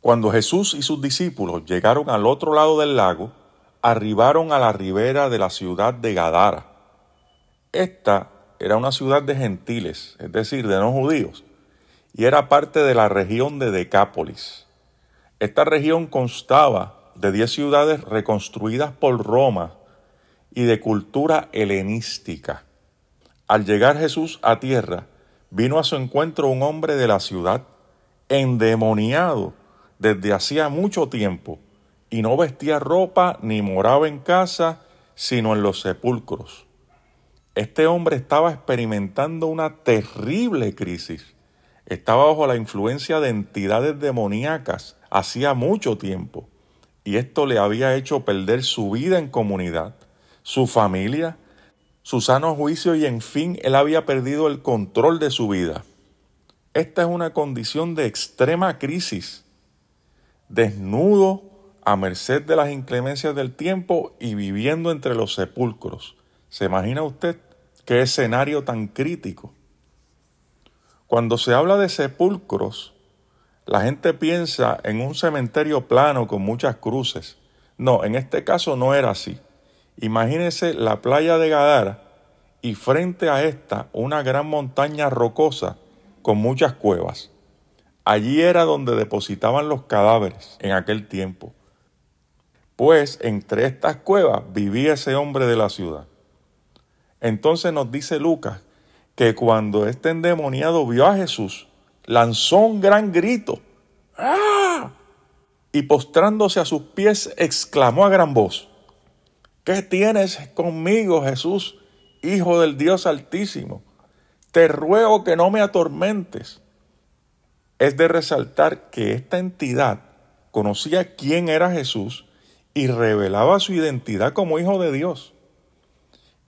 Cuando Jesús y sus discípulos llegaron al otro lado del lago, arribaron a la ribera de la ciudad de Gadara. Esta era una ciudad de gentiles, es decir, de no judíos, y era parte de la región de Decápolis. Esta región constaba de diez ciudades reconstruidas por Roma y de cultura helenística. Al llegar Jesús a tierra, vino a su encuentro un hombre de la ciudad, endemoniado desde hacía mucho tiempo, y no vestía ropa ni moraba en casa, sino en los sepulcros. Este hombre estaba experimentando una terrible crisis. Estaba bajo la influencia de entidades demoníacas hacía mucho tiempo, y esto le había hecho perder su vida en comunidad, su familia, su sano juicio y en fin él había perdido el control de su vida. Esta es una condición de extrema crisis desnudo a merced de las inclemencias del tiempo y viviendo entre los sepulcros. ¿Se imagina usted qué escenario tan crítico? Cuando se habla de sepulcros, la gente piensa en un cementerio plano con muchas cruces. No, en este caso no era así. Imagínese la playa de Gadara y frente a esta una gran montaña rocosa con muchas cuevas. Allí era donde depositaban los cadáveres en aquel tiempo. Pues entre estas cuevas vivía ese hombre de la ciudad. Entonces nos dice Lucas que cuando este endemoniado vio a Jesús, lanzó un gran grito. ¡Ah! Y postrándose a sus pies, exclamó a gran voz, ¿qué tienes conmigo, Jesús, Hijo del Dios Altísimo? Te ruego que no me atormentes es de resaltar que esta entidad conocía quién era Jesús y revelaba su identidad como hijo de Dios.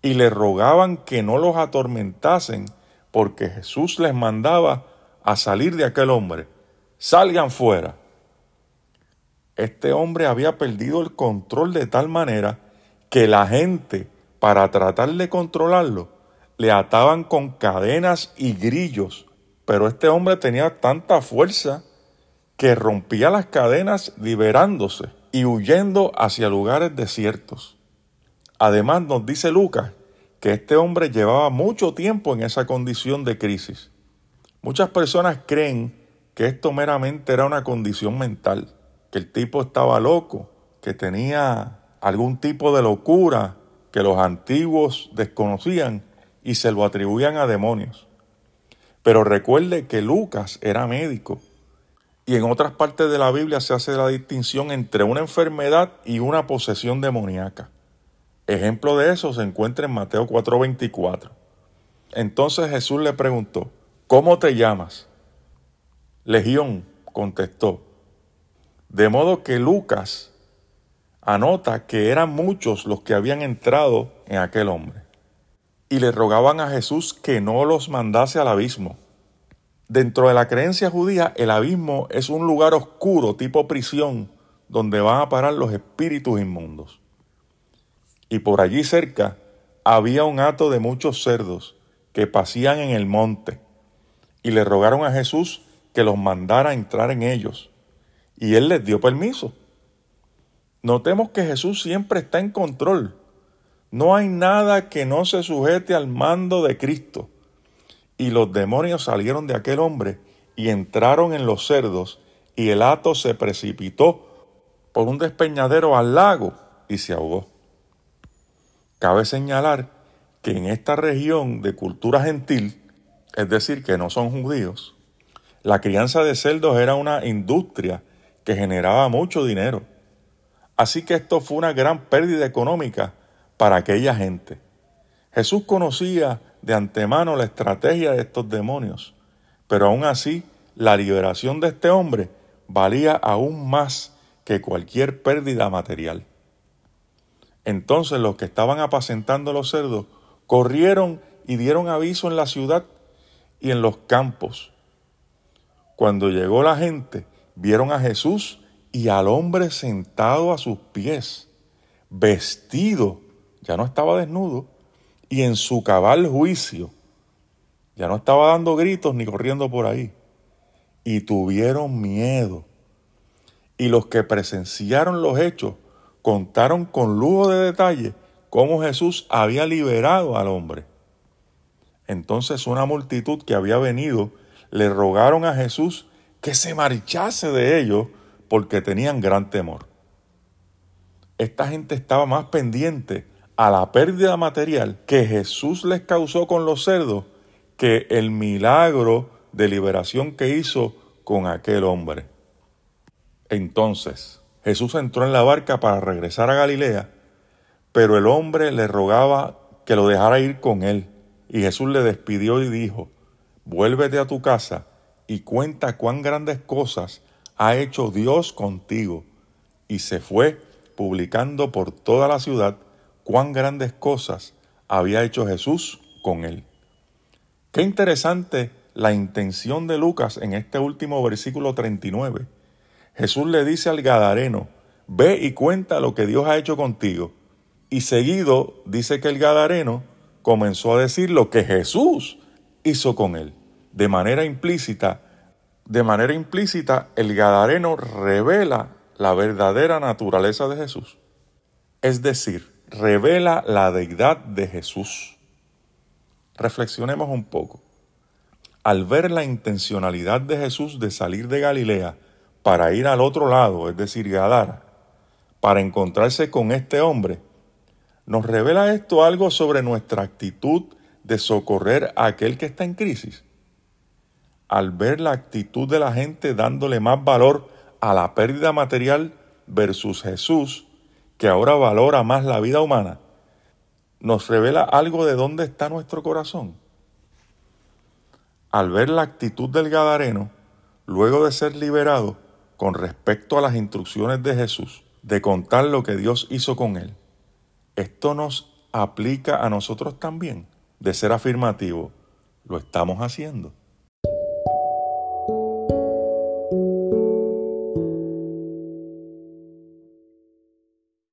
Y le rogaban que no los atormentasen porque Jesús les mandaba a salir de aquel hombre. Salgan fuera. Este hombre había perdido el control de tal manera que la gente, para tratar de controlarlo, le ataban con cadenas y grillos pero este hombre tenía tanta fuerza que rompía las cadenas liberándose y huyendo hacia lugares desiertos. Además nos dice Lucas que este hombre llevaba mucho tiempo en esa condición de crisis. Muchas personas creen que esto meramente era una condición mental, que el tipo estaba loco, que tenía algún tipo de locura que los antiguos desconocían y se lo atribuían a demonios. Pero recuerde que Lucas era médico. Y en otras partes de la Biblia se hace la distinción entre una enfermedad y una posesión demoníaca. Ejemplo de eso se encuentra en Mateo 4:24. Entonces Jesús le preguntó, ¿cómo te llamas? Legión contestó. De modo que Lucas anota que eran muchos los que habían entrado en aquel hombre y le rogaban a Jesús que no los mandase al abismo. Dentro de la creencia judía, el abismo es un lugar oscuro, tipo prisión, donde van a parar los espíritus inmundos. Y por allí cerca había un hato de muchos cerdos que pasían en el monte, y le rogaron a Jesús que los mandara entrar en ellos, y él les dio permiso. Notemos que Jesús siempre está en control no hay nada que no se sujete al mando de Cristo. Y los demonios salieron de aquel hombre y entraron en los cerdos, y el hato se precipitó por un despeñadero al lago y se ahogó. Cabe señalar que en esta región de cultura gentil, es decir, que no son judíos, la crianza de cerdos era una industria que generaba mucho dinero. Así que esto fue una gran pérdida económica para aquella gente. Jesús conocía de antemano la estrategia de estos demonios, pero aún así la liberación de este hombre valía aún más que cualquier pérdida material. Entonces los que estaban apacentando los cerdos corrieron y dieron aviso en la ciudad y en los campos. Cuando llegó la gente, vieron a Jesús y al hombre sentado a sus pies, vestido ya no estaba desnudo y en su cabal juicio, ya no estaba dando gritos ni corriendo por ahí. y tuvieron miedo. Y los que presenciaron los hechos contaron con lujo de detalle cómo Jesús había liberado al hombre. Entonces una multitud que había venido le rogaron a Jesús que se marchase de ellos porque tenían gran temor. Esta gente estaba más pendiente a la pérdida material que Jesús les causó con los cerdos que el milagro de liberación que hizo con aquel hombre. Entonces Jesús entró en la barca para regresar a Galilea, pero el hombre le rogaba que lo dejara ir con él, y Jesús le despidió y dijo, vuélvete a tu casa y cuenta cuán grandes cosas ha hecho Dios contigo. Y se fue publicando por toda la ciudad cuán grandes cosas había hecho Jesús con él. Qué interesante la intención de Lucas en este último versículo 39. Jesús le dice al Gadareno, ve y cuenta lo que Dios ha hecho contigo. Y seguido dice que el Gadareno comenzó a decir lo que Jesús hizo con él. De manera implícita, de manera implícita, el Gadareno revela la verdadera naturaleza de Jesús. Es decir, revela la deidad de Jesús. Reflexionemos un poco. Al ver la intencionalidad de Jesús de salir de Galilea para ir al otro lado, es decir, Gadara, para encontrarse con este hombre, ¿nos revela esto algo sobre nuestra actitud de socorrer a aquel que está en crisis? Al ver la actitud de la gente dándole más valor a la pérdida material versus Jesús, que ahora valora más la vida humana, nos revela algo de dónde está nuestro corazón. Al ver la actitud del Gadareno, luego de ser liberado, con respecto a las instrucciones de Jesús, de contar lo que Dios hizo con él, esto nos aplica a nosotros también, de ser afirmativo, lo estamos haciendo.